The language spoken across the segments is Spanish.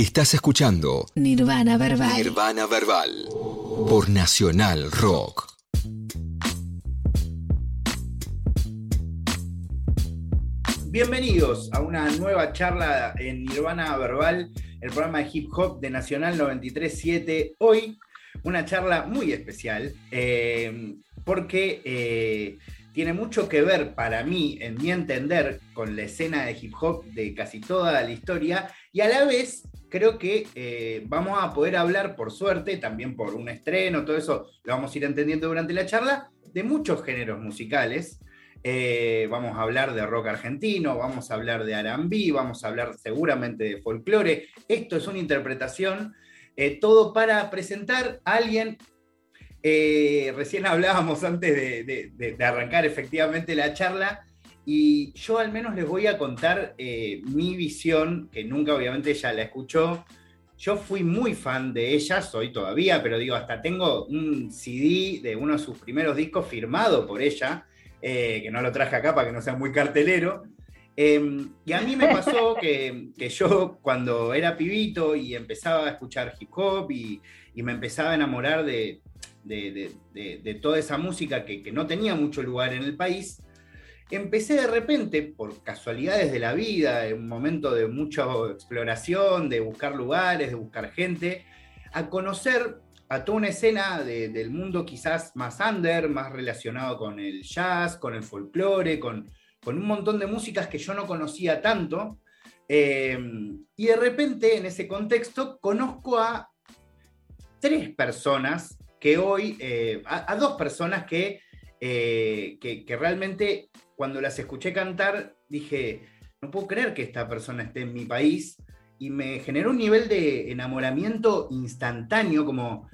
Estás escuchando Nirvana Verbal. Nirvana Verbal por Nacional Rock. Bienvenidos a una nueva charla en Nirvana Verbal, el programa de hip hop de Nacional 937. Hoy una charla muy especial eh, porque eh, tiene mucho que ver para mí, en mi entender, con la escena de hip hop de casi toda la historia y a la vez creo que eh, vamos a poder hablar, por suerte, también por un estreno, todo eso lo vamos a ir entendiendo durante la charla, de muchos géneros musicales. Eh, vamos a hablar de rock argentino, vamos a hablar de R&B, vamos a hablar seguramente de folclore. Esto es una interpretación, eh, todo para presentar a alguien. recién hablábamos antes de arrancar efectivamente la charla y yo al menos les voy a contar eh, mi visión, que nunca obviamente ella la escuchó. Yo fui muy fan de ella, soy todavía, pero digo, hasta tengo un CD de uno de sus primeros discos firmado por ella, eh, que no lo traje acá para que no sea muy cartelero. Em, y a mí me pasó que, yo cuando era pibito y empezaba a escuchar hip hop y, me empezaba a enamorar de, toda esa música que, que, no tenía mucho lugar en el país, empecé de repente, por casualidades de la vida, en un momento de mucha exploración, de buscar lugares, de buscar gente, a conocer a toda una escena del mundo quizás más under, más relacionado con el jazz, con el folclore, con, con un montón de músicas que yo no conocía tanto. Eh, y de repente, en ese contexto, conozco a tres personas que hoy, eh, a, dos personas que, eh, que realmente cuando las escuché cantar, dije, no puedo creer que esta persona esté en mi país. Y me generó un nivel de enamoramiento instantáneo, como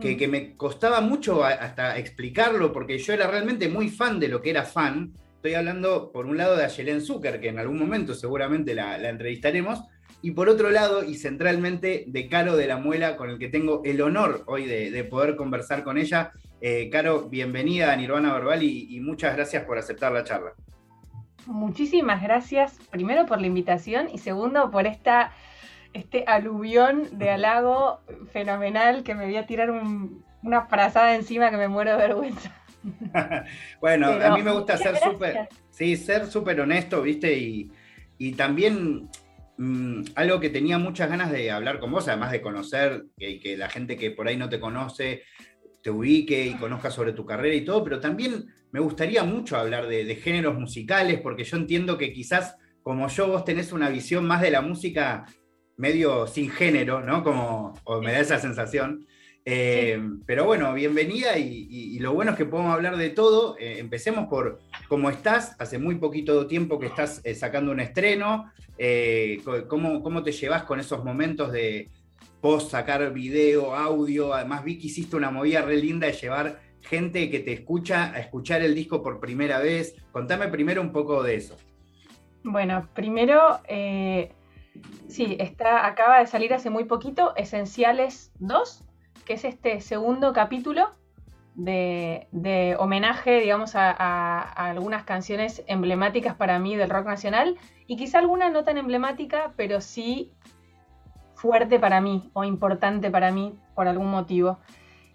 que, me costaba mucho hasta explicarlo, porque yo era realmente muy fan de lo que era fan. Estoy hablando, por un lado, de Ayelen Zucker, que en algún momento seguramente la, entrevistaremos, y por otro lado, y centralmente, de Caro de la Muela, con el que tengo el honor hoy de, poder conversar con ella. Eh, Caro, bienvenida a Nirvana Verbal y, muchas gracias por aceptar la charla. Muchísimas gracias, primero por la invitación y segundo por esta, este aluvión de halago fenomenal que me voy a tirar una frazada encima que me muero de vergüenza. bueno, a mí me gusta ser súper, sí, ser súper honesto, ¿viste? Y, y también mm, algo que tenía muchas ganas de hablar con vos, además de conocer y que la gente que por ahí no te conoce te ubique y conozca sobre tu carrera y todo, pero también me gustaría mucho hablar de, géneros musicales, porque yo entiendo que quizás como yo vos tenés una visión más de la música medio sin género, ¿no? Como, o me da esa sensación. Eh, pero bueno, bienvenida y, lo bueno es que podemos hablar de todo. Eh, empecemos por cómo estás, hace muy poquito tiempo que estás eh, sacando un estreno, cómo, cómo te llevas con esos momentos de, post sacar video, audio. Además, vi que hiciste una movida re linda de llevar gente que te escucha a escuchar el disco por primera vez. Contame primero un poco de eso. Bueno, primero, eh, sí, está, acaba de salir hace muy poquito Esenciales 2, que es este segundo capítulo de, homenaje, digamos, a, a, algunas canciones emblemáticas para mí del rock nacional y quizá alguna no tan emblemática, pero sí fuerte para mí o importante para mí por algún motivo.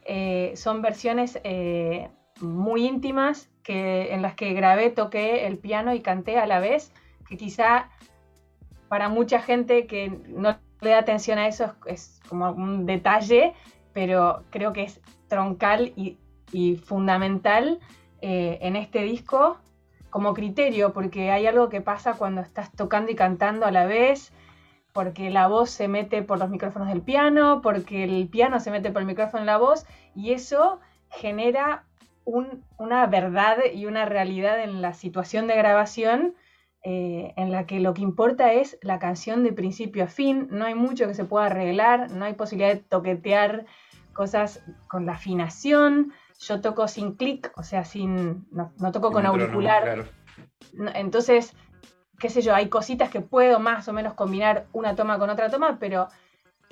Eh, son versiones eh, muy íntimas que, en las que grabé, toqué el piano y canté a la vez, que quizá para mucha gente que no le da atención a eso es, como un detalle, pero creo que es troncal y, fundamental eh, en este disco como criterio, porque hay algo que pasa cuando estás tocando y cantando a la vez, porque la voz se mete por los micrófonos del piano, porque el piano se mete por el micrófono de la voz, y eso genera una verdad y una realidad en la situación de grabación eh, en la que lo que importa es la canción de principio a fin, no hay mucho que se pueda arreglar, no hay posibilidad de toquetear cosas con la afinación, yo toco sin clic, o sea, sin, no, toco con auricular. Entonces, qué sé yo, hay cositas que puedo más o menos combinar una toma con otra toma, pero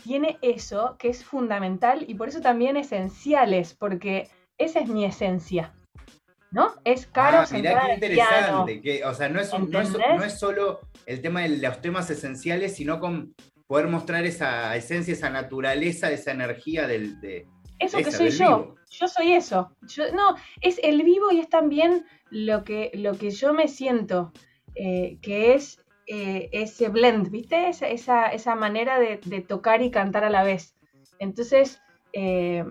tiene eso que es fundamental y por eso también esenciales, porque esa es mi esencia. ¿No? Es caro. Ah, mirá qué interesante. Que, o sea, no es, no, es, solo el tema de los temas esenciales, sino con poder mostrar esa esencia, esa naturaleza, esa energía del... De, eso que soy yo, yo soy eso. no, es el vivo y es también lo que, lo que yo me siento, eh, que es eh, ese blend, ¿viste? Esa, esa, manera de, tocar y cantar a la vez. Entonces, eh,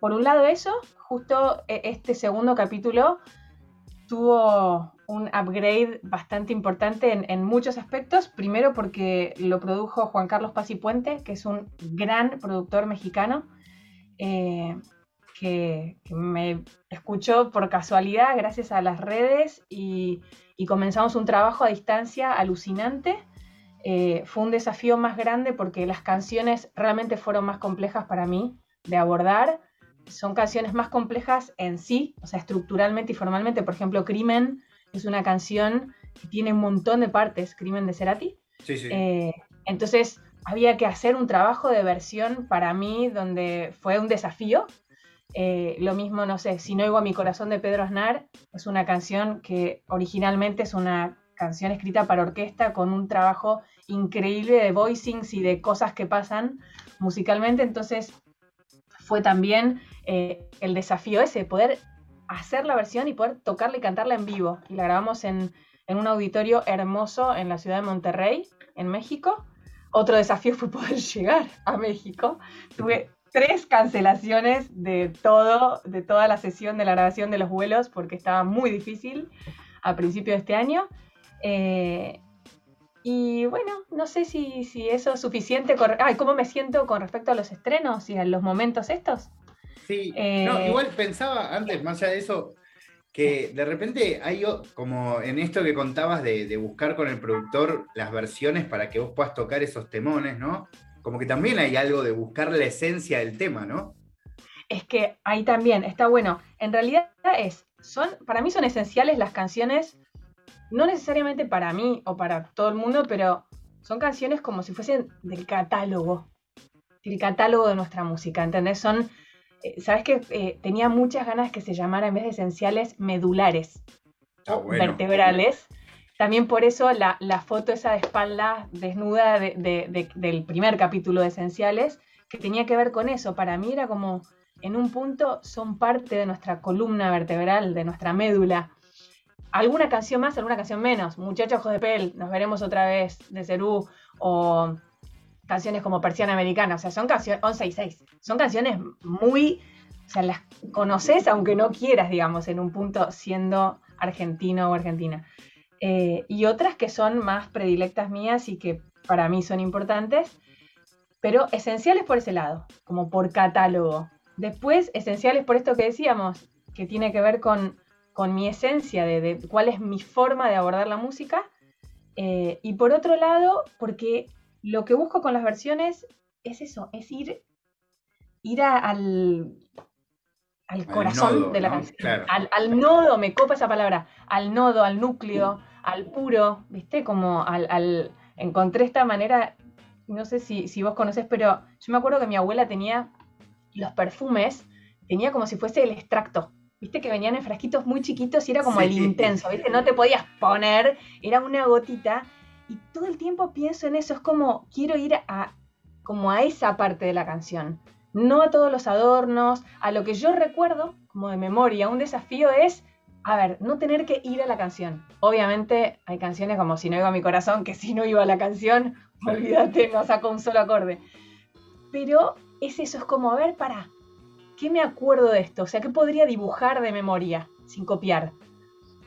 por un lado eso, justo este segundo capítulo tuvo un upgrade bastante importante en, muchos aspectos. Primero porque lo produjo Juan Carlos Puente, que es un gran productor mexicano, eh, que, me escuchó por casualidad gracias a las redes y, comenzamos un trabajo a distancia alucinante. Eh, fue un desafío más grande porque las canciones realmente fueron más complejas para mí de abordar. Son canciones más complejas en sí, o sea, estructuralmente y formalmente. Por ejemplo, Crimen es una canción que tiene un montón de partes, Crimen de Cerati. Sí, sí. Eh, entonces había que hacer un trabajo de versión para mí donde fue un desafío. Eh, lo mismo, no sé, Si no oigo a mi corazón de Pedro Aznar, es una canción que originalmente es una canción escrita para orquesta con un trabajo increíble de voicings y de cosas que pasan musicalmente. Entonces fue también eh, el desafío ese, poder hacer la versión y poder tocarla y cantarla en vivo. Y la grabamos en, un auditorio hermoso en la ciudad de Monterrey, en México. Otro desafío fue poder llegar a México. Tuve tres cancelaciones de todo, de toda la sesión de la grabación de los vuelos, porque estaba muy difícil a principio de este año. Eh, y bueno, no sé si, si eso es suficiente. Ay, ¿cómo me siento con respecto a los estrenos y a los momentos estos? Sí, no, eh, igual pensaba antes, más allá de eso, que de repente hay como en esto que contabas de, buscar con el productor las versiones para que vos puedas tocar esos temones, ¿no? Como que también hay algo de buscar la esencia del tema, ¿no? Es que ahí también está bueno. En realidad es, son, para mí son esenciales las canciones, no necesariamente para mí o para todo el mundo, pero son canciones como si fuesen del catálogo, del catálogo de nuestra música, ¿entendés? Son eh, ¿sabes qué? Eh, tenía muchas ganas que se llamara en vez de esenciales medulares, ah, vertebrales. También por eso la, foto esa de espalda desnuda del primer capítulo de Esenciales, que tenía que ver con eso. Para mí era como, en un punto, son parte de nuestra columna vertebral, de nuestra médula. Alguna canción más, alguna canción menos. Muchachos de Pel, nos veremos otra vez de Cerú, o canciones como Persiana Americana, o sea, son canciones 11 y 6, son canciones muy, o sea, las conoces aunque no quieras, digamos, en un punto siendo argentino o argentina. Eh, y otras que son más predilectas mías y que para mí son importantes, pero esenciales por ese lado, como por catálogo. Después, esenciales por esto que decíamos, que tiene que ver con, con mi esencia, de, cuál es mi forma de abordar la música. Eh, y por otro lado, porque lo que busco con las versiones es eso, es ir, ir al, al corazón de la canción, al, nodo, me copa esa palabra, al nodo, al núcleo, al puro, ¿viste? Como al, encontré esta manera, no sé si, si vos conoces, pero yo me acuerdo que mi abuela tenía los perfumes, tenía como si fuese el extracto, viste que venían en frasquitos muy chiquitos y era como el intenso, viste, no te podías poner, era una gotita. Y todo el tiempo pienso en eso, es como quiero ir a como a esa parte de la canción, no a todos los adornos, a lo que yo recuerdo como de memoria, un desafío es a ver, no tener que ir a la canción. Obviamente hay canciones como Si no iba a mi corazón, que si no iba a la canción, olvídate, no saco un solo acorde. Pero es eso, es como, a ver, para, ¿qué me acuerdo de esto? O sea, ¿qué podría dibujar de memoria sin copiar?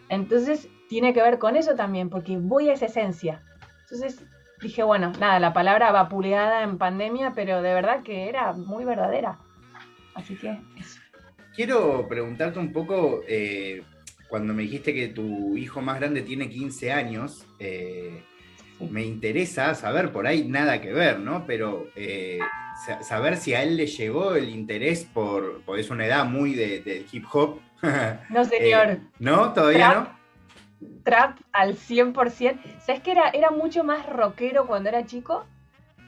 Entonces, tiene que ver con eso también, porque voy a esa esencia. Entonces dije, bueno, nada, la palabra vapuleada en pandemia, pero de verdad que era muy verdadera. Así que eso. Quiero preguntarte un poco, eh, cuando me dijiste que tu hijo más grande tiene 15 años, eh, me interesa saber, por ahí nada que ver, ¿no? Pero eh, saber si a él le llegó el interés por, porque es una edad muy de, hip hop. No, señor. ¿No? ¿Todavía no? Trap al 100%. ¿Sabes que era, era mucho más rockero cuando era chico?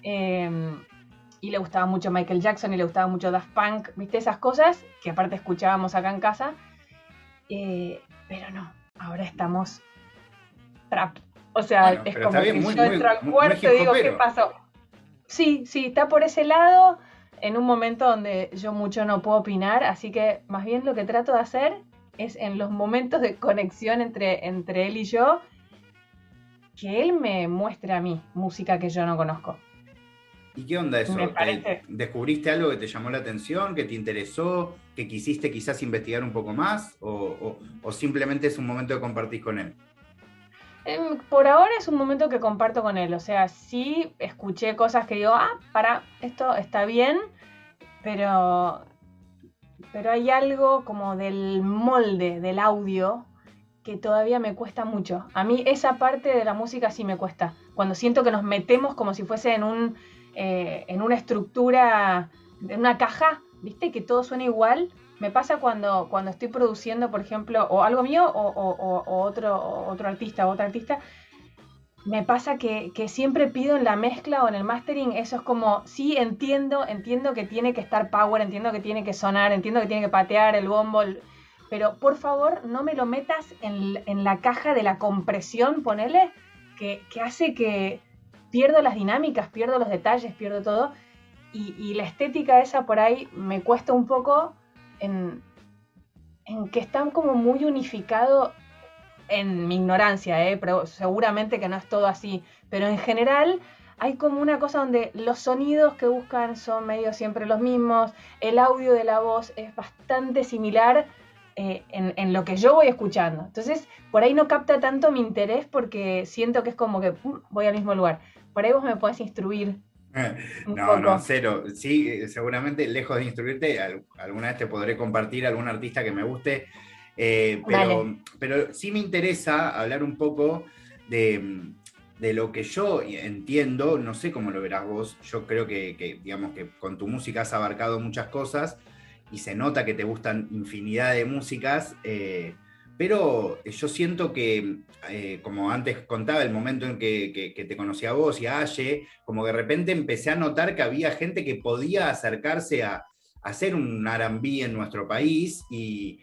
Em, y le gustaba mucho Michael Jackson y le gustaba mucho Daft Punk, ¿viste? Esas cosas que aparte escuchábamos acá en casa. Eh, pero no, ahora estamos trap. O sea, es como que yo entro al cuarto y digo, ¿qué pasó? sí, sí, está por ese lado, en un momento donde yo mucho no puedo opinar, así que más bien lo que trato de hacer es en los momentos de conexión entre, entre él y yo, que él me muestre a mí música que yo no conozco. ¿Y qué onda eso? ¿Descubriste algo que te llamó la atención, que te interesó, que quisiste quizás investigar un poco más? ¿O, simplemente es un momento que compartís con él? Em, por ahora es un momento que comparto con él. O sea, sí escuché cosas que digo, ah, para, esto está bien, pero, pero hay algo como del molde del audio que todavía me cuesta mucho. A mí esa parte de la música sí me cuesta. Cuando siento que nos metemos como si fuese en un eh, en una estructura, en una caja, ¿viste? Que todo suena igual. Me pasa cuando, cuando estoy produciendo, por ejemplo, o algo mío o, otro, otro artista o otra artista. Me pasa que, siempre pido en la mezcla o en el mastering, eso es como, sí, entiendo, entiendo que tiene que estar power, entiendo que tiene que sonar, entiendo que tiene que patear el bombo, pero por favor no me lo metas en, la caja de la compresión, ponele, que hace que, pierdo las dinámicas, pierdo los detalles, pierdo todo. Y, la estética esa por ahí me cuesta un poco en, que están como muy unificado en mi ignorancia, ¿eh? pero seguramente que no es todo así. Pero en general hay como una cosa donde los sonidos que buscan son medio siempre los mismos, el audio de la voz es bastante similar eh, en, en, lo que yo voy escuchando. Entonces, por ahí no capta tanto mi interés porque siento que es como que voy al mismo lugar. Por ahí vos me podés instruir. no, no, cero. Sí, eh, seguramente lejos de instruirte, alguna vez te podré compartir algún artista que me guste. Eh, pero, pero sí me interesa hablar un poco de, lo que yo entiendo, no sé cómo lo verás vos, yo creo que, digamos que con tu música has abarcado muchas cosas y se nota que te gustan infinidad de músicas. Eh, pero yo siento que, eh, como antes contaba, el momento en que, te conocí a vos y a Aye, como que de repente empecé a notar que había gente que podía acercarse a, hacer un R&B en nuestro país y,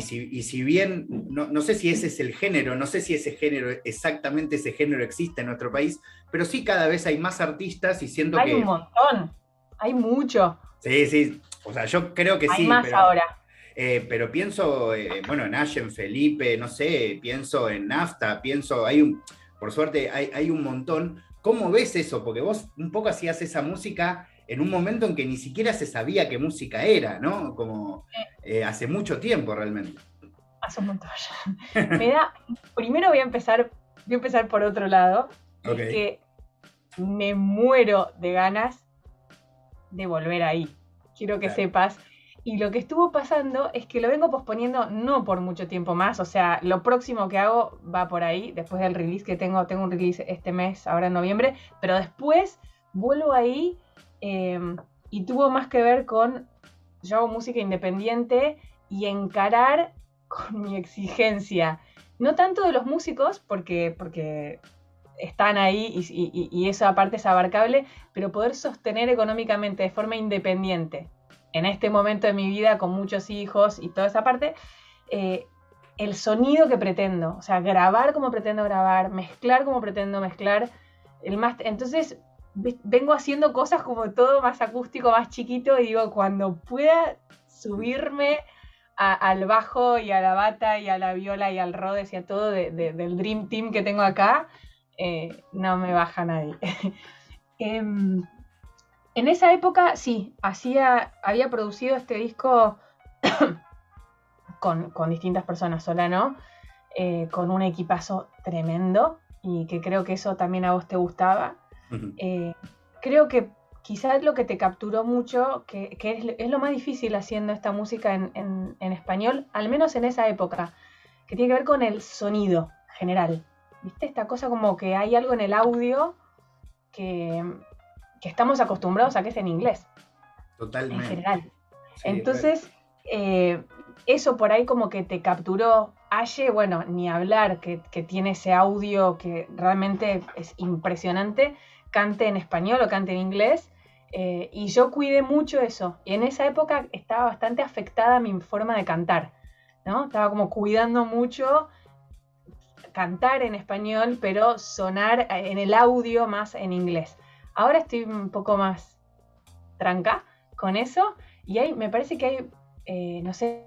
si, bien, no, sé si ese es el género, no sé si ese género, exactamente ese género existe en nuestro país, pero sí cada vez hay más artistas y siento que... Hay un montón, hay mucho. Sí, sí, o sea, yo creo que sí. Hay más ahora eh, pero pienso, eh, bueno, en Ash, en Felipe, no sé, pienso en Nafta, pienso, hay un, por suerte hay, un montón. ¿Cómo ves eso? Porque vos un poco hacías esa música en un momento en que ni siquiera se sabía qué música era, ¿no? Como eh, hace mucho tiempo realmente. Hace un montón Me da, primero voy a empezar, voy a empezar por otro lado, que me muero de ganas de volver ahí. Quiero que sepas y lo que estuvo pasando es que lo vengo posponiendo no por mucho tiempo más, o sea, lo próximo que hago va por ahí, después del release que tengo, tengo un release este mes, ahora en noviembre, pero después vuelvo ahí em, y tuvo más que ver con, yo hago música independiente y encarar con mi exigencia, no tanto de los músicos, porque, porque están ahí y, y esa parte es abarcable, pero poder sostener económicamente de forma independiente en este momento de mi vida con muchos hijos y toda esa parte, eh, el sonido que pretendo, o sea, grabar como pretendo grabar, mezclar como pretendo mezclar, el más, entonces vengo haciendo cosas como todo más acústico, más chiquito y digo, cuando pueda subirme al bajo y a la bata y a la viola y al Rhodes y a todo del Dream Team que tengo acá, eh, no me baja nadie. Em, en esa época, sí, hacía, había producido este disco con, distintas personas, sola no, eh, con un equipazo tremendo y que creo que eso también a vos te gustaba. Eh, creo que quizás lo que te capturó mucho, que, es, lo más difícil haciendo esta música en, español, al menos en esa época, que tiene que ver con el sonido general. ¿Viste? Esta cosa como que hay algo en el audio que, que estamos acostumbrados a que es en inglés. Totalmente. En general. Entonces, eh, eso por ahí como que te capturó. Aye, bueno, ni hablar, que, tiene ese audio que realmente es impresionante, cante en español o cante en inglés. Eh, y yo cuidé mucho eso. Y en esa época estaba bastante afectada mi forma de cantar. ¿no? Estaba como cuidando mucho cantar en español, pero sonar en el audio más en inglés. Ahora estoy un poco más tranca con eso. Y hay, me parece que hay, eh, no sé,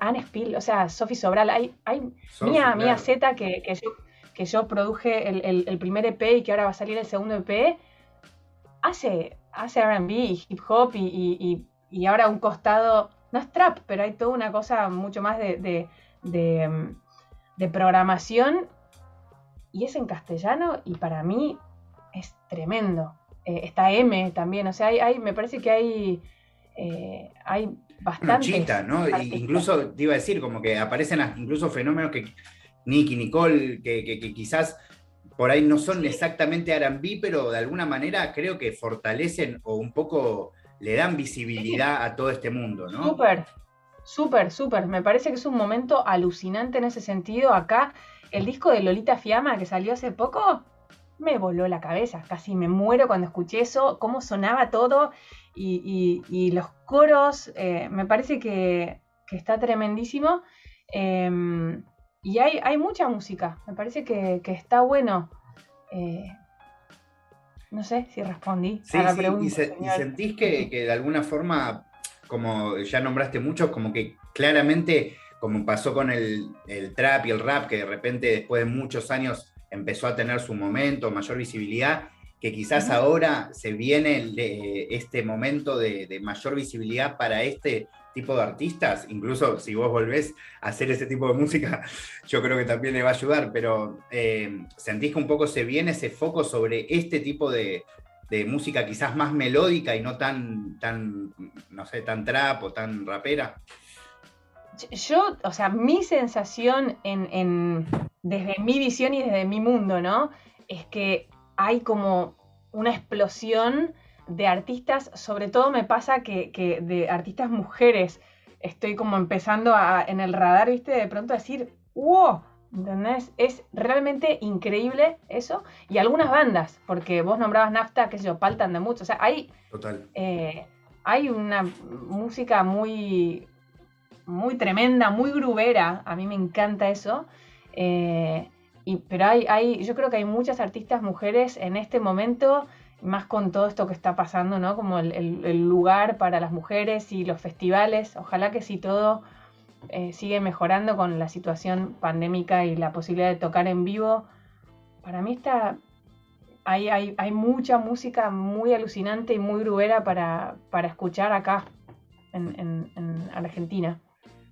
Anne Spill, o sea, Sophie Sobral, hay, hay Mía, Mía Z que, yo, que yo produje el, primer EP y que ahora va a salir el segundo EP, hace, hace RB y hip hop y, ahora un costado, no es trap, pero hay toda una cosa mucho más de, de programación y es en castellano y para mí es tremendo. Eh, está M también, o sea, hay, me parece que hay, eh, hay bastante. ¿no? Incluso te iba a decir, como que aparecen incluso fenómenos que Nicky, Nicole, que, quizás por ahí no son exactamente R&B, pero de alguna manera creo que fortalecen o un poco le dan visibilidad a todo este mundo, ¿no? Súper, súper, súper. Me parece que es un momento alucinante en ese sentido. Acá, el disco de Lolita Fiamma que salió hace poco, me voló la cabeza, casi me muero cuando escuché eso, cómo sonaba todo y, los coros, eh, me parece que, está tremendísimo. Em, y hay, hay, mucha música, me parece que, está bueno. Eh, no sé si respondí a la pregunta. Y, sentís que, que, de alguna forma, como ya nombraste mucho, como que claramente, como pasó con el, el trap y el rap, que de repente después de muchos años empezó a tener su momento, mayor visibilidad, que quizás ahora se viene este momento de, mayor visibilidad para este tipo de artistas, incluso si vos volvés a hacer ese tipo de música, yo creo que también le va a ayudar, pero eh, ¿sentís que un poco se viene ese foco sobre este tipo de, música quizás más melódica y no tan, tan, no sé, tan trap o tan rapera? Yo, o sea, mi sensación en, desde mi visión y desde mi mundo, ¿no? Es que hay como una explosión de artistas, sobre todo me pasa que, de artistas mujeres, estoy como empezando a, en el radar, ¿viste? De pronto a decir, wow, ¿entendés? Es realmente increíble eso. Y algunas bandas, porque vos nombrabas Nafta, que sé yo, faltan de mucho. O sea, hay, eh, hay una música muy, muy tremenda, muy grubera. A mí me encanta eso. Eh, pero hay, hay, yo creo que hay muchas artistas mujeres en este momento, más con todo esto que está pasando, ¿no? Como el, lugar para las mujeres y los festivales. Ojalá que si todo eh, sigue mejorando con la situación pandémica y la posibilidad de tocar en vivo, para mí está, hay, hay, hay mucha música muy alucinante y muy grubera para, para escuchar acá en, en Argentina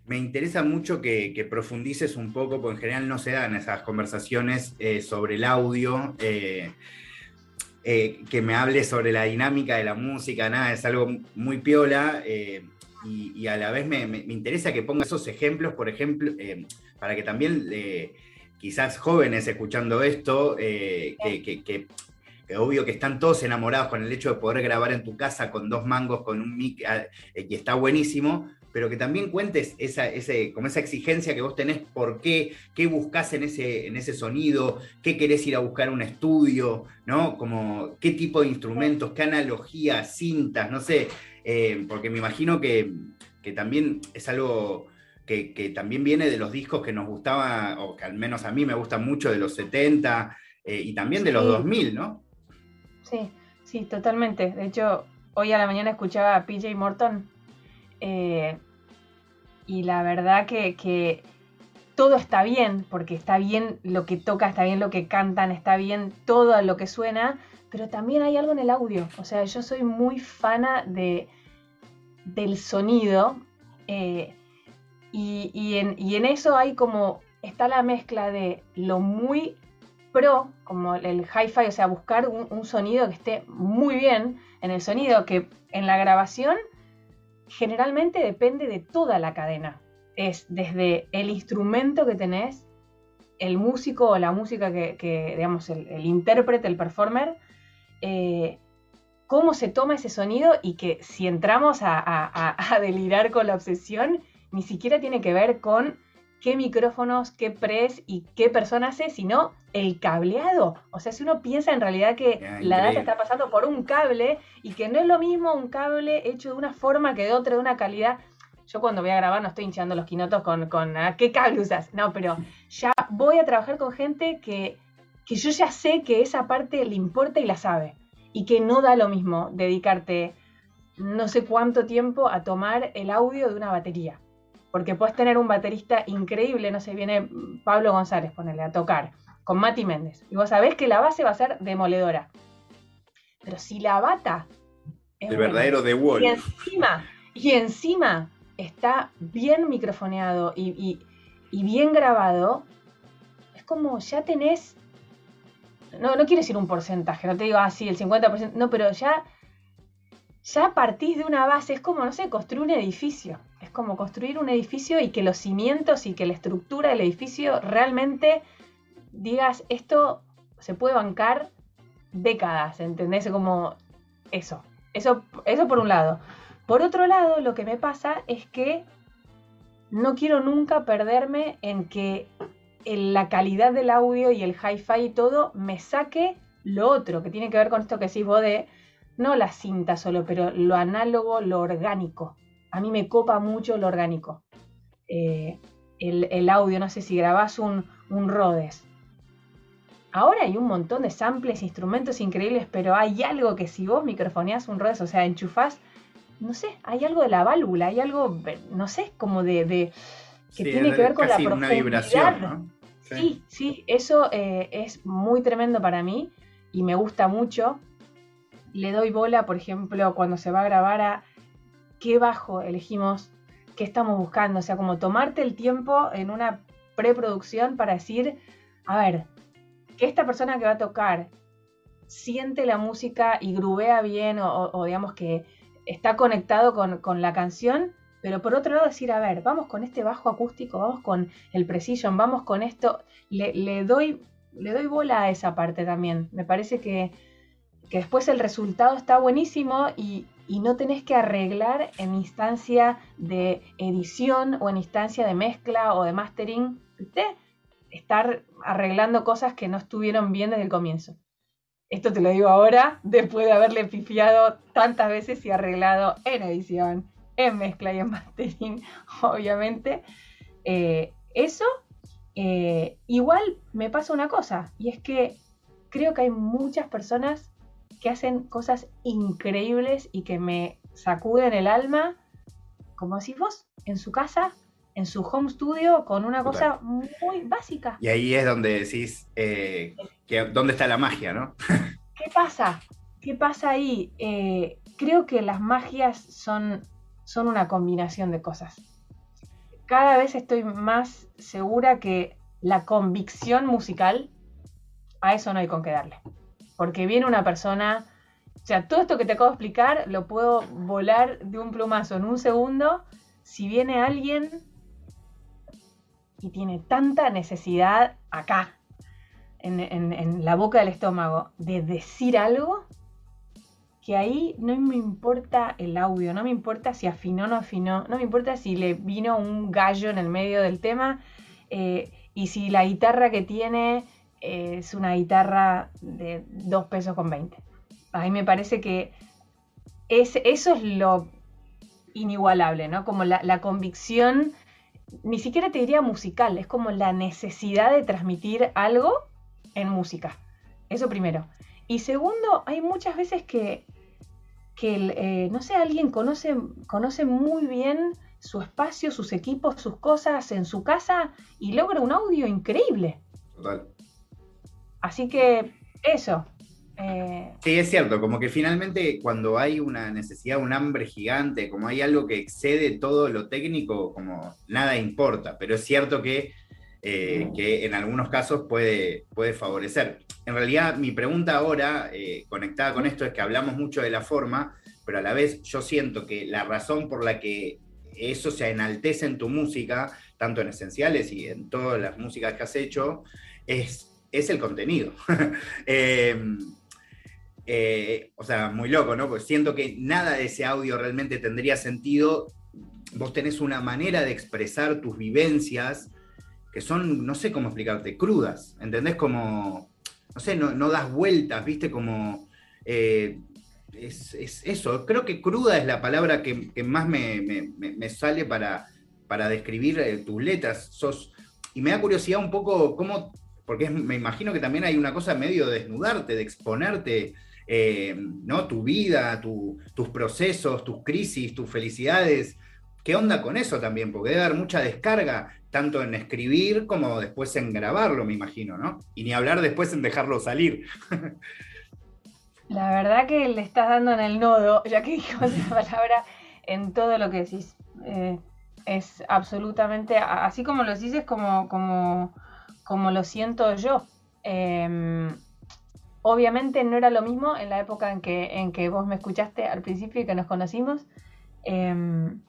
me interesa mucho que, profundices un poco, porque en general no se dan esas conversaciones eh, sobre el audio, eh, eh, que me hables sobre la dinámica de la música, nada, es algo muy piola. Y, a la vez me, interesa que pongas esos ejemplos, por ejemplo, para que también quizás jóvenes escuchando esto, que, que, obvio que están todos enamorados con el hecho de poder grabar en tu casa con dos mangos, con un mic, ah, y está buenísimo, pero que también cuentes esa, ese, como esa exigencia que vos tenés, por qué, qué buscás en ese, en ese sonido, qué querés ir a buscar un estudio, ¿no? Como qué tipo de instrumentos, qué analogías, cintas, no sé, eh, porque me imagino que, también es algo que, también viene de los discos que nos gustaba, o que al menos a mí me gustan mucho, de los 70 eh, y también de los 2000, ¿no? Sí, sí, totalmente. De hecho, hoy a la mañana escuchaba a PJ Morton. Eh, y la verdad que, todo está bien, porque está bien lo que toca, está bien lo que cantan, está bien todo lo que suena, pero también hay algo en el audio. O sea, yo soy muy fana de, del sonido eh, y, en, eso hay como, está la mezcla de lo muy pro, como el hi-fi, o sea, buscar un sonido que esté muy bien en el sonido, que en la grabación generalmente depende de toda la cadena. Es desde el instrumento que tenés, el músico o la música que, digamos, el, intérprete, el performer, eh, cómo se toma ese sonido y que si entramos a, delirar con la obsesión, ni siquiera tiene que ver con qué micrófonos, qué press y qué persona hace, sino el cableado. O sea, si uno piensa en realidad que la data está pasando por un cable y que no es lo mismo un cable hecho de una forma que de otra, de una calidad. Yo cuando voy a grabar no estoy hinchando los quinotos con, con ah, qué cable usas. No, pero ya voy a trabajar con gente que, que yo ya sé que esa parte le importa y la sabe. y que no da lo mismo dedicarte no sé cuánto tiempo a tomar el audio de una batería. Porque puedes tener un baterista increíble, no sé, viene Pablo González, ponerle a tocar, con Mati Méndez. Y vos sabés que la base va a ser demoledora. Pero si la bata. el verdadero The Wall. Y encima, y encima está bien microfoneado y, bien grabado, es como ya tenés. No, no quiero decir un porcentaje, no te digo así, ah, el 50%, no, pero ya ya partís de una base, es como, no sé, construir un edificio. Como construir un edificio y que los cimientos y que la estructura del edificio realmente digas, esto se puede bancar décadas, ¿entendés? Como eso. Eso, eso por un lado. Por otro lado, lo que me pasa es que no quiero nunca perderme en que la calidad del audio y el hi-fi y todo me saque lo otro, que tiene que ver con esto que decís vos de no la cinta solo, pero lo análogo, lo orgánico. A mí me copa mucho lo orgánico. Eh, el, audio, no sé si grabás un, un Rhodes. Ahora hay un montón de samples, instrumentos increíbles, pero hay algo que si vos microfoneás un Rhodes, o sea, enchufás, no sé, hay algo de la válvula, hay algo, no sé, como de, que tiene que ver con la profundidad. Una vibración, ¿no? Sí, sí, eso eh, es muy tremendo para mí y me gusta mucho le doy bola, por ejemplo, cuando se va a grabar a qué bajo elegimos, qué estamos buscando. O sea, como tomarte el tiempo en una preproducción para decir, a ver, que esta persona que va a tocar siente la música y grubea bien o, digamos que está conectado con, la canción, pero por otro lado decir, a ver, vamos con este bajo acústico, vamos con el precision, vamos con esto, le, le doy, le doy bola a esa parte también. Me parece que que después el resultado está buenísimo y, no tenés que arreglar en instancia de edición o en instancia de mezcla o de mastering, ¿viste? Estar arreglando cosas que no estuvieron bien desde el comienzo. Esto te lo digo ahora, después de haberle pifiado tantas veces y arreglado en edición, en mezcla y en mastering, obviamente. Eh, eso, eh, igual me pasa una cosa, y es que creo que hay muchas personas que hacen cosas increíbles y que me sacuden el alma, como decís vos, en su casa, en su home studio, con una cosa muy básica. Y ahí es donde decís, eh, que, ¿dónde está la magia, no? ¿Qué pasa? ¿Qué pasa ahí? Eh, creo que las magias son, son una combinación de cosas. Cada vez estoy más segura que la convicción musical, a eso no hay con qué darle porque viene una persona, o sea, todo esto que te acabo de explicar lo puedo volar de un plumazo en un segundo. Si viene alguien y tiene tanta necesidad acá, en, la boca del estómago, de decir algo, que ahí no me importa el audio, no me importa si afinó o no afinó, no me importa si le vino un gallo en el medio del tema eh, y si la guitarra que tiene es una guitarra de 2 pesos con 20. A mí me parece que es, eso es lo inigualable, ¿no? Como la, convicción, ni siquiera te diría musical, es como la necesidad de transmitir algo en música. Eso primero. Y segundo, hay muchas veces que, eh, no sé, alguien conoce, conoce muy bien su espacio, sus equipos, sus cosas en su casa y logra un audio increíble. Total. Así que eso. Eh, sí, es cierto, como que finalmente cuando hay una necesidad, un hambre gigante, como hay algo que excede todo lo técnico, como nada importa, pero es cierto que, eh, en algunos casos puede, puede favorecer. En realidad mi pregunta ahora, eh, conectada con esto, es que hablamos mucho de la forma, pero a la vez yo siento que la razón por la que eso se enaltece en tu música, tanto en esenciales y en todas las músicas que has hecho, es es el contenido. Em, eh, o sea, muy loco, ¿no? Porque siento que nada de ese audio realmente tendría sentido. Vos tenés una manera de expresar tus vivencias que son, no sé cómo explicarte, crudas, ¿entendés? Como, no sé, no, das vueltas, ¿viste? Como... Eh, es, eso, creo que cruda es la palabra que, más me, sale para, para describir eh, tus letras. Y me da curiosidad un poco cómo porque me imagino que también hay una cosa medio de desnudarte, de exponerte eh, ¿no? tu vida, tus procesos, tus crisis, tus felicidades. ¿Qué onda con eso también? Porque debe haber mucha descarga, tanto en escribir como después en grabarlo, me imagino, ¿no? Y ni hablar después en dejarlo salir. La verdad que le estás dando en el nodo, ya que dijo la palabra, en todo lo que decís. Eh, es absolutamente, así como lo decís, es como, como, como lo siento yo. Em, obviamente no era lo mismo en la época en que, en que vos me escuchaste al principio y que nos conocimos. Em,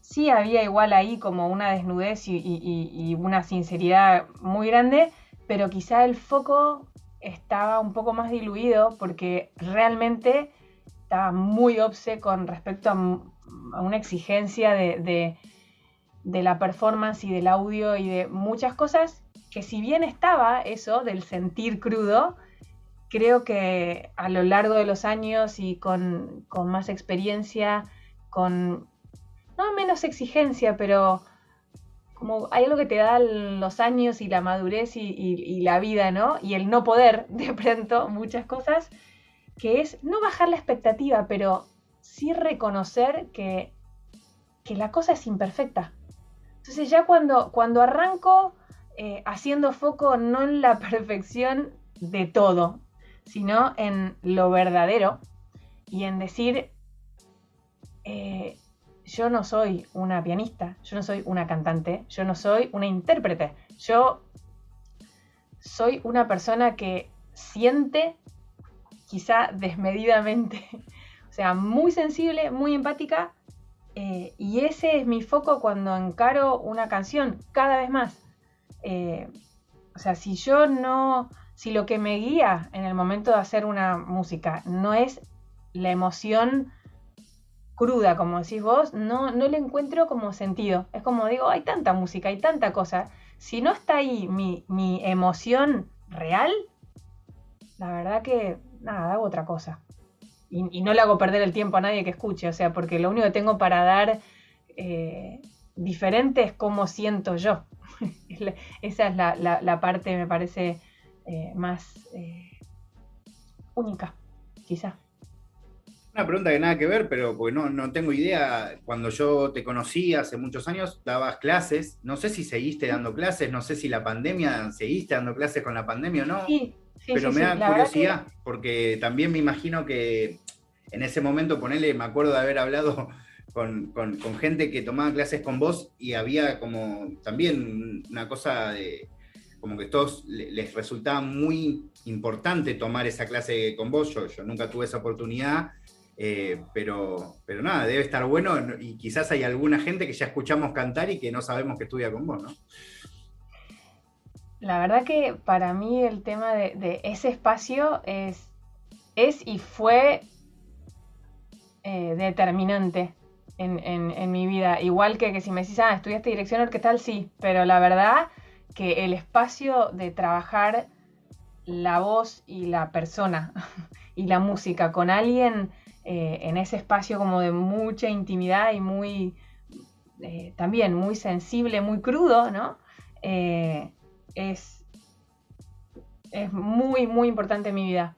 sí había igual ahí como una desnudez y, una sinceridad muy grande, pero quizá el foco estaba un poco más diluido porque realmente estaba muy obse con respecto a, una exigencia de, de, la performance y del audio y de muchas cosas que si bien estaba eso del sentir crudo, creo que a lo largo de los años y con, con más experiencia, con no menos exigencia, pero como hay algo que te da los años y la madurez y, la vida, ¿no? Y el no poder, de pronto, muchas cosas, que es no bajar la expectativa, pero sí reconocer que, que la cosa es imperfecta. Entonces ya cuando, cuando arranco eh, haciendo foco no en la perfección de todo, sino en lo verdadero y en decir, eh, yo no soy una pianista, yo no soy una cantante, yo no soy una intérprete, yo soy una persona que siente quizá desmedidamente, o sea, muy sensible, muy empática, eh, y ese es mi foco cuando encaro una canción, cada vez más. Eh, o sea, si yo no, si lo que me guía en el momento de hacer una música no es la emoción cruda, como decís vos, no, no le encuentro como sentido. Es como digo, hay tanta música, hay tanta cosa. Si no está ahí mi, emoción real, la verdad que nada, hago otra cosa. Y, no le hago perder el tiempo a nadie que escuche, o sea, porque lo único que tengo para dar eh, diferente es cómo siento yo. Esa es la, parte, me parece, eh, más eh, única, quizá. Una pregunta que nada que ver, pero porque no, no tengo idea. Cuando yo te conocí hace muchos años, dabas clases. No sé si seguiste dando clases, no sé si la pandemia, seguiste dando clases con la pandemia o no. Sí, pero me da curiosidad, porque también me imagino que en ese momento, ponele, me acuerdo de haber hablado con, gente que tomaba clases con vos y había como también una cosa de como que todos les resultaba muy importante tomar esa clase con vos. Yo, yo nunca tuve esa oportunidad eh, pero, pero nada, debe estar bueno y quizás hay alguna gente que ya escuchamos cantar y que no sabemos que estudia con vos, ¿no? La verdad que para mí el tema de, ese espacio es, es y fue eh, determinante en, mi vida. Igual que, que si me decís, ah, estudiaste dirección orquestal, sí, pero la verdad que el espacio de trabajar la voz y la persona y la música con alguien eh, en ese espacio como de mucha intimidad y muy, eh, también muy sensible, muy crudo, ¿no? Eh, es, es muy, muy importante en mi vida.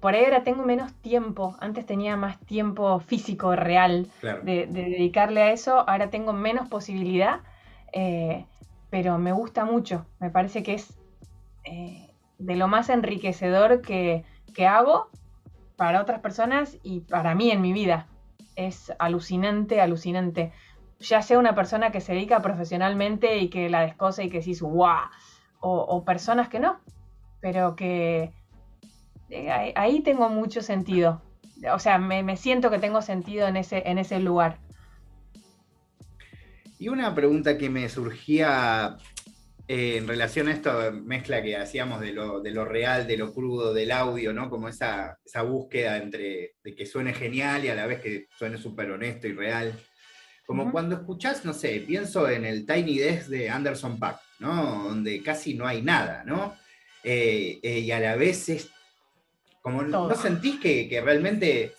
Por ahí ahora tengo menos tiempo, antes tenía más tiempo físico, real, de, dedicarle a eso, ahora tengo menos posibilidad, pero me gusta mucho, me parece que es de lo más enriquecedor que, que hago para otras personas y para mí en mi vida. Es alucinante, alucinante. Ya sea una persona que se dedica profesionalmente y que la descosa y que decís, guau, o, personas que no, pero que eh, ahí tengo mucho sentido. O sea, me, siento que tengo sentido en ese, en ese lugar. Y una pregunta que me surgía eh, en relación a esta mezcla que hacíamos de lo, real, de lo crudo, del audio, ¿no? Como esa, búsqueda entre de que suene genial y a la vez que suene súper honesto y real. Como cuando escuchás, no sé, pienso en el Tiny Desk de Anderson Pack, ¿no? Donde casi no hay nada, ¿no? Eh, eh, y a la vez es como no sentís que, realmente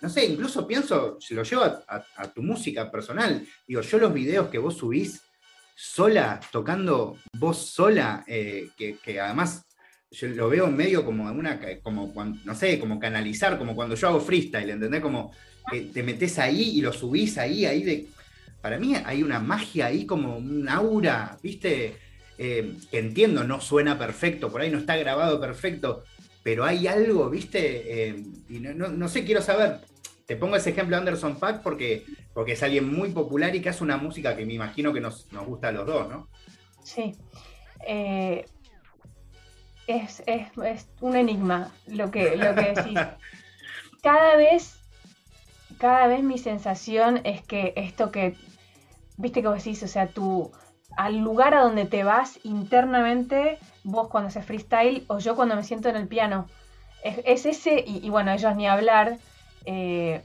no sé, incluso pienso, se lo llevo a, tu música personal. Digo, yo los videos que vos subís sola, tocando vos sola, eh, que, además yo lo veo medio como una, como no sé, como canalizar, como cuando yo hago freestyle, ¿entendés? Como que te metes ahí y lo subís ahí, ahí de. Para mí hay una magia ahí, como un aura, ¿viste? Eh, que entiendo, no suena perfecto, por ahí no está grabado perfecto, pero hay algo, ¿viste? Eh, y no, sé, quiero saber. Te pongo ese ejemplo de Anderson Pack porque, porque es alguien muy popular y que hace una música que me imagino que nos, nos gusta a los dos, ¿no? Sí. Eh, es, un enigma lo que, lo que decís. Cada vez, cada vez mi sensación es que esto que, viste que vos decís, o sea, tú, al lugar a donde te vas internamente, vos cuando haces freestyle o yo cuando me siento en el piano, es, ese, y, bueno, ellos ni hablar, eh,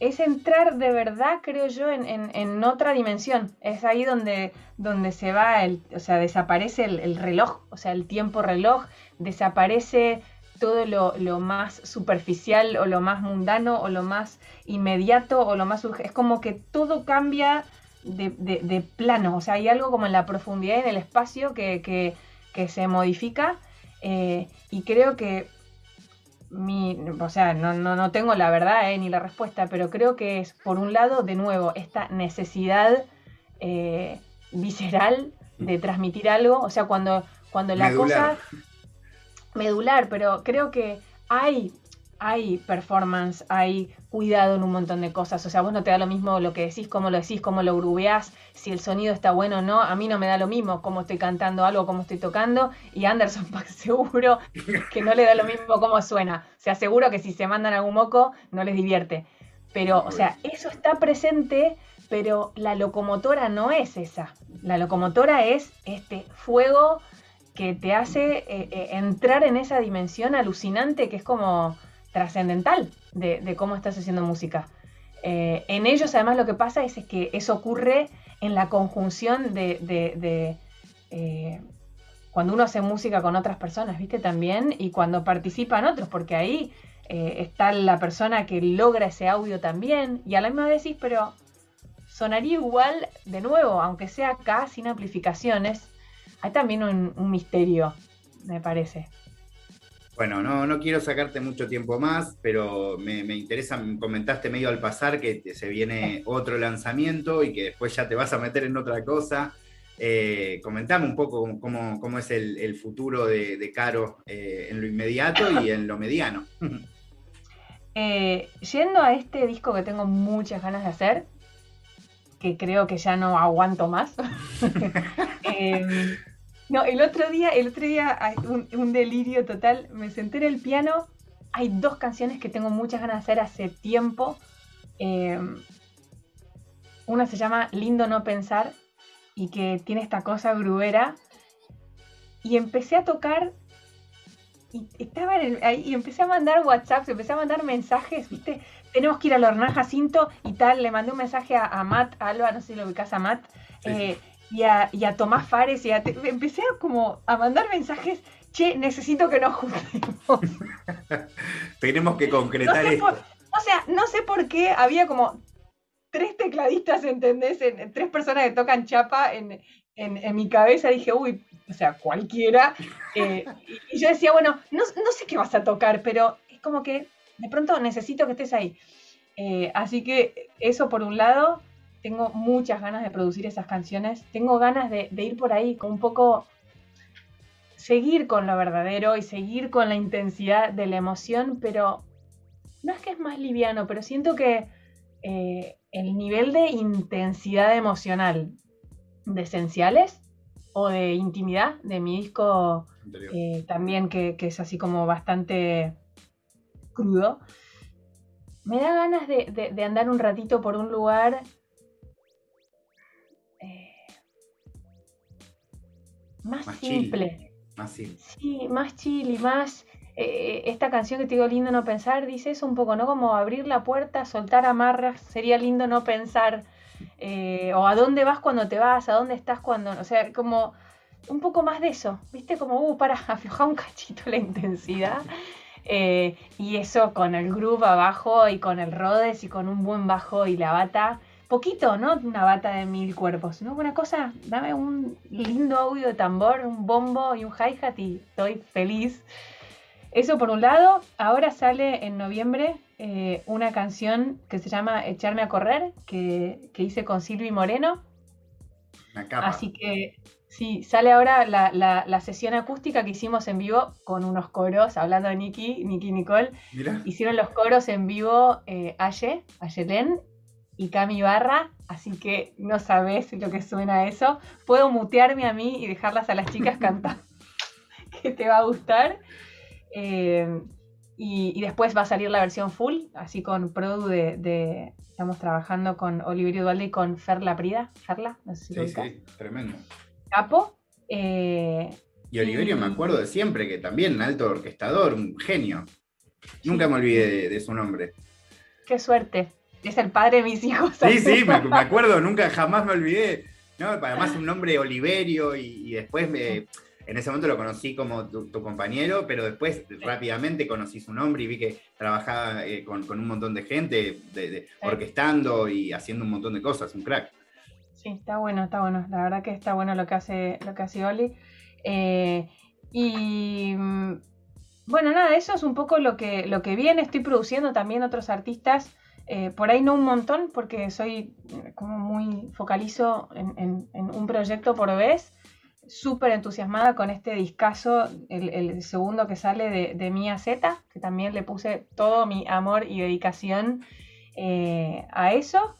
es entrar de verdad, creo yo, en, otra dimensión. Es ahí donde, donde se va, el, o sea, desaparece el, reloj, o sea, el tiempo reloj, desaparece todo lo, más superficial o lo más mundano o lo más inmediato o lo más. Es como que todo cambia de, plano, o sea, hay algo como en la profundidad y en el espacio que, se modifica eh, y creo que mi, o sea, no, no, tengo la verdad eh, ni la respuesta, pero creo que es, por un lado, de nuevo, esta necesidad eh, visceral de transmitir algo, o sea, cuando, cuando la cosa... Medular, pero creo que hay hay performance, hay cuidado en un montón de cosas. O sea, vos no te da lo mismo lo que decís, cómo lo decís, cómo lo grubeás, si el sonido está bueno o no. A mí no me da lo mismo cómo estoy cantando algo, cómo estoy tocando. Y Anderson seguro que no le da lo mismo cómo suena. O sea, seguro que si se mandan algún moco, no les divierte. Pero, o sea, eso está presente, pero la locomotora no es esa. La locomotora es este fuego que te hace eh, eh, entrar en esa dimensión alucinante que es como trascendental de, cómo estás haciendo música. Eh, en ellos además lo que pasa es, que eso ocurre en la conjunción de, eh, cuando uno hace música con otras personas, ¿viste? También, y cuando participan otros, porque ahí eh, está la persona que logra ese audio también, y a la misma vez decís, pero sonaría igual de nuevo, aunque sea acá sin amplificaciones, hay también un misterio, me parece. Bueno, no, no quiero sacarte mucho tiempo más, pero me, interesa, me comentaste medio al pasar que se viene otro lanzamiento y que después ya te vas a meter en otra cosa. Eh, comentame un poco cómo, es el, futuro de, Caro eh, en lo inmediato y en lo mediano. Eh, yendo a este disco que tengo muchas ganas de hacer, que creo que ya no aguanto más. No, el otro día, el otro día, un, delirio total. Me senté en el piano. Hay dos canciones que tengo muchas ganas de hacer hace tiempo. Em, una se llama Lindo no pensar y que tiene esta cosa gruera. Y empecé a tocar y estaba ahí y empecé a mandar WhatsApp, empecé a mandar mensajes, ¿viste? Tenemos que ir a la hornaja cinto y tal. Le mandé un mensaje a, Matt, Alba, no sé si lo ubicas a Matt. Eh, y a, Tomás Fares y a empecé a como a mandar mensajes, che, necesito que nos juntemos. Tenemos que concretar esto. o sea, no sé por qué había como tres tecladistas, ¿entendés? En, tres personas que tocan chapa en, mi cabeza. Dije, uy, o sea, cualquiera. Eh, y, yo decía, bueno, no, sé qué vas a tocar, pero es como que de pronto necesito que estés ahí. Eh, así que eso por un lado tengo muchas ganas de producir esas canciones, tengo ganas de, ir por ahí con un poco seguir con lo verdadero y seguir con la intensidad de la emoción, pero no es que es más liviano, pero siento que eh, el nivel de intensidad emocional de esenciales o de intimidad de mi disco eh, también que, es así como bastante crudo, me da ganas de andar un ratito por un lugar más, simple. Más simple. Sí, más chill y más. Eh, esta canción que te digo lindo no pensar dice eso un poco, ¿no? Como abrir la puerta, soltar amarras, sería lindo no pensar. Eh, o a dónde vas cuando te vas, a dónde estás cuando. O sea, como un poco más de eso, ¿viste? Como, uh, para aflojar un cachito la intensidad. Eh, y eso con el groove abajo y con el Rhodes y con un buen bajo y la bata poquito, ¿no? Una bata de mil cuerpos, ¿no? Una cosa, dame un lindo audio de tambor, un bombo y un hi-hat y estoy feliz. Eso por un lado, ahora sale en noviembre eh, una canción que se llama Echarme a correr, que, que hice con Silvi Moreno. Así que sí, sale ahora la, sesión acústica que hicimos en vivo con unos coros, hablando de Nicky, Nicky y Nicole. Hicieron los coros en vivo eh, Aye, Ayelen y Cami Barra, así que no sabes lo que suena eso. Puedo mutearme a mí y dejarlas a las chicas cantar, que te va a gustar. Eh, y, después va a salir la versión full, así con Produ de, estamos trabajando con Oliverio Dualde y con Ferla Prida. Ferla, no sé si Sí, sí, tremendo. Capo. Eh, y Oliverio me acuerdo de siempre, que también alto orquestador, un genio. Nunca me olvidé de, su nombre. Qué suerte. Es el padre de mis hijos. Sí, sí, me, acuerdo, nunca jamás me olvidé. ¿no? Además, un nombre Oliverio y, y después me en ese momento lo conocí como tu, compañero, pero después rápidamente conocí su nombre y vi que trabajaba eh, con, un montón de gente, de, orquestando y haciendo un montón de cosas, un crack. Sí, está bueno, está bueno. La verdad que está bueno lo que hace, lo que hace Oli. Eh, y mm, bueno, nada, eso es un poco lo que, lo que viene. Estoy produciendo también otros artistas. Eh, por ahí no un montón, porque soy como muy focalizo en un proyecto por vez súper entusiasmada con este discazo, el, segundo que sale de, de, Mia Z, que también le puse todo mi amor y dedicación eh, a eso.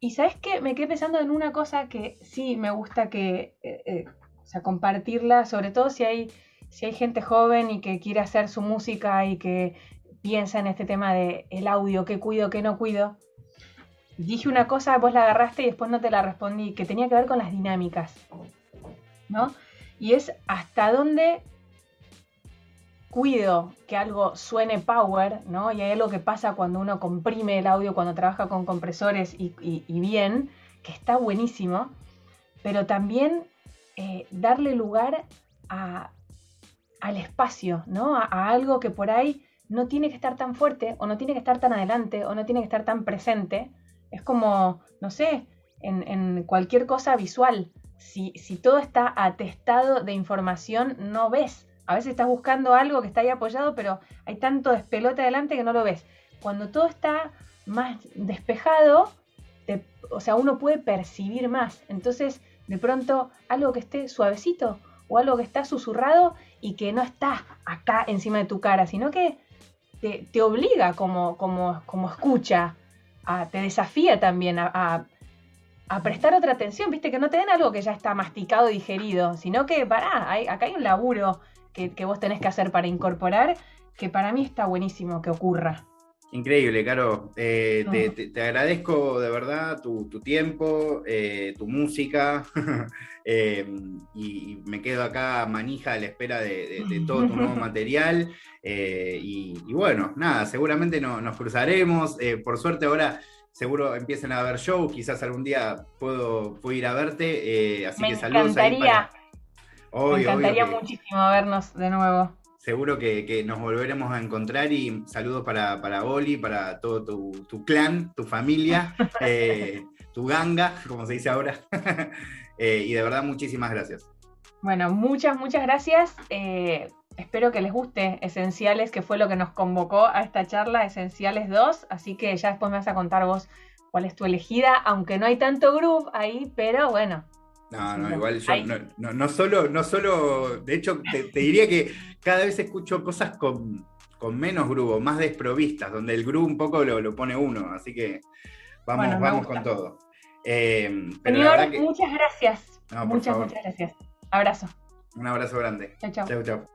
Y sabes que me quedé pensando en una cosa que sí me gusta que, eh, eh, o sea, compartirla, sobre todo si hay, si hay gente joven y que quiere hacer su música y que piensa en este tema de el audio, qué cuido, qué no cuido. Dije una cosa, vos la agarraste y después no te la respondí, que tenía que ver con las dinámicas. ¿no? Y es hasta dónde cuido que algo suene power, ¿no? Y hay algo que pasa cuando uno comprime el audio, cuando trabaja con compresores y, bien, que está buenísimo, pero también eh, darle lugar al espacio, ¿no? A, algo que por ahí no tiene que estar tan fuerte, o no tiene que estar tan adelante, o no tiene que estar tan presente. Es como, no sé, en cualquier cosa visual si, todo está atestado de información, no ves. A veces estás buscando algo que está ahí apoyado, pero hay tanto despelote adelante que no lo ves. Cuando todo está más despejado, o sea, uno puede percibir más. Entonces, de pronto, algo que esté suavecito o algo que está susurrado y que no está acá encima de tu cara, sino que te, obliga como, como, como escucha, te desafía también a, a prestar otra atención, viste, que no te den algo que ya está masticado, digerido, sino que, pará, acá hay un laburo que, vos tenés que hacer para incorporar, que para mí está buenísimo que ocurra. Increíble, Caro. Eh, te, agradezco de verdad tu, tiempo, eh, tu música, eh, y, me quedo acá manija a la espera de, todo tu nuevo material. Y, bueno, nada, seguramente no, nos cruzaremos. por suerte ahora seguro empiecen a ver show, quizás algún día puedo, ir a verte, así que saludos ahí para... me encantaría muchísimo vernos de nuevo. Seguro que, nos volveremos a encontrar y saludos para, para Oli, para todo tu, clan, tu familia, eh, tu ganga, como se dice ahora. Eh, y de verdad, muchísimas gracias. Bueno, muchas, muchas gracias. Espero que les guste Esenciales, que fue lo que nos convocó a esta charla, Esenciales 2. Así que ya después me vas a contar vos cuál es tu elegida, aunque no hay tanto groove ahí, pero bueno. No, no, igual yo no, no, solo, no solo, de hecho, te, diría que cada vez escucho cosas con, menos groove, más desprovistas, donde el groove un poco lo, pone uno, así que vamos, vamos con todo. Eh, Señor, muchas gracias. muchas, muchas gracias. Abrazo. Un abrazo grande. Chao, chao. Chao, chao.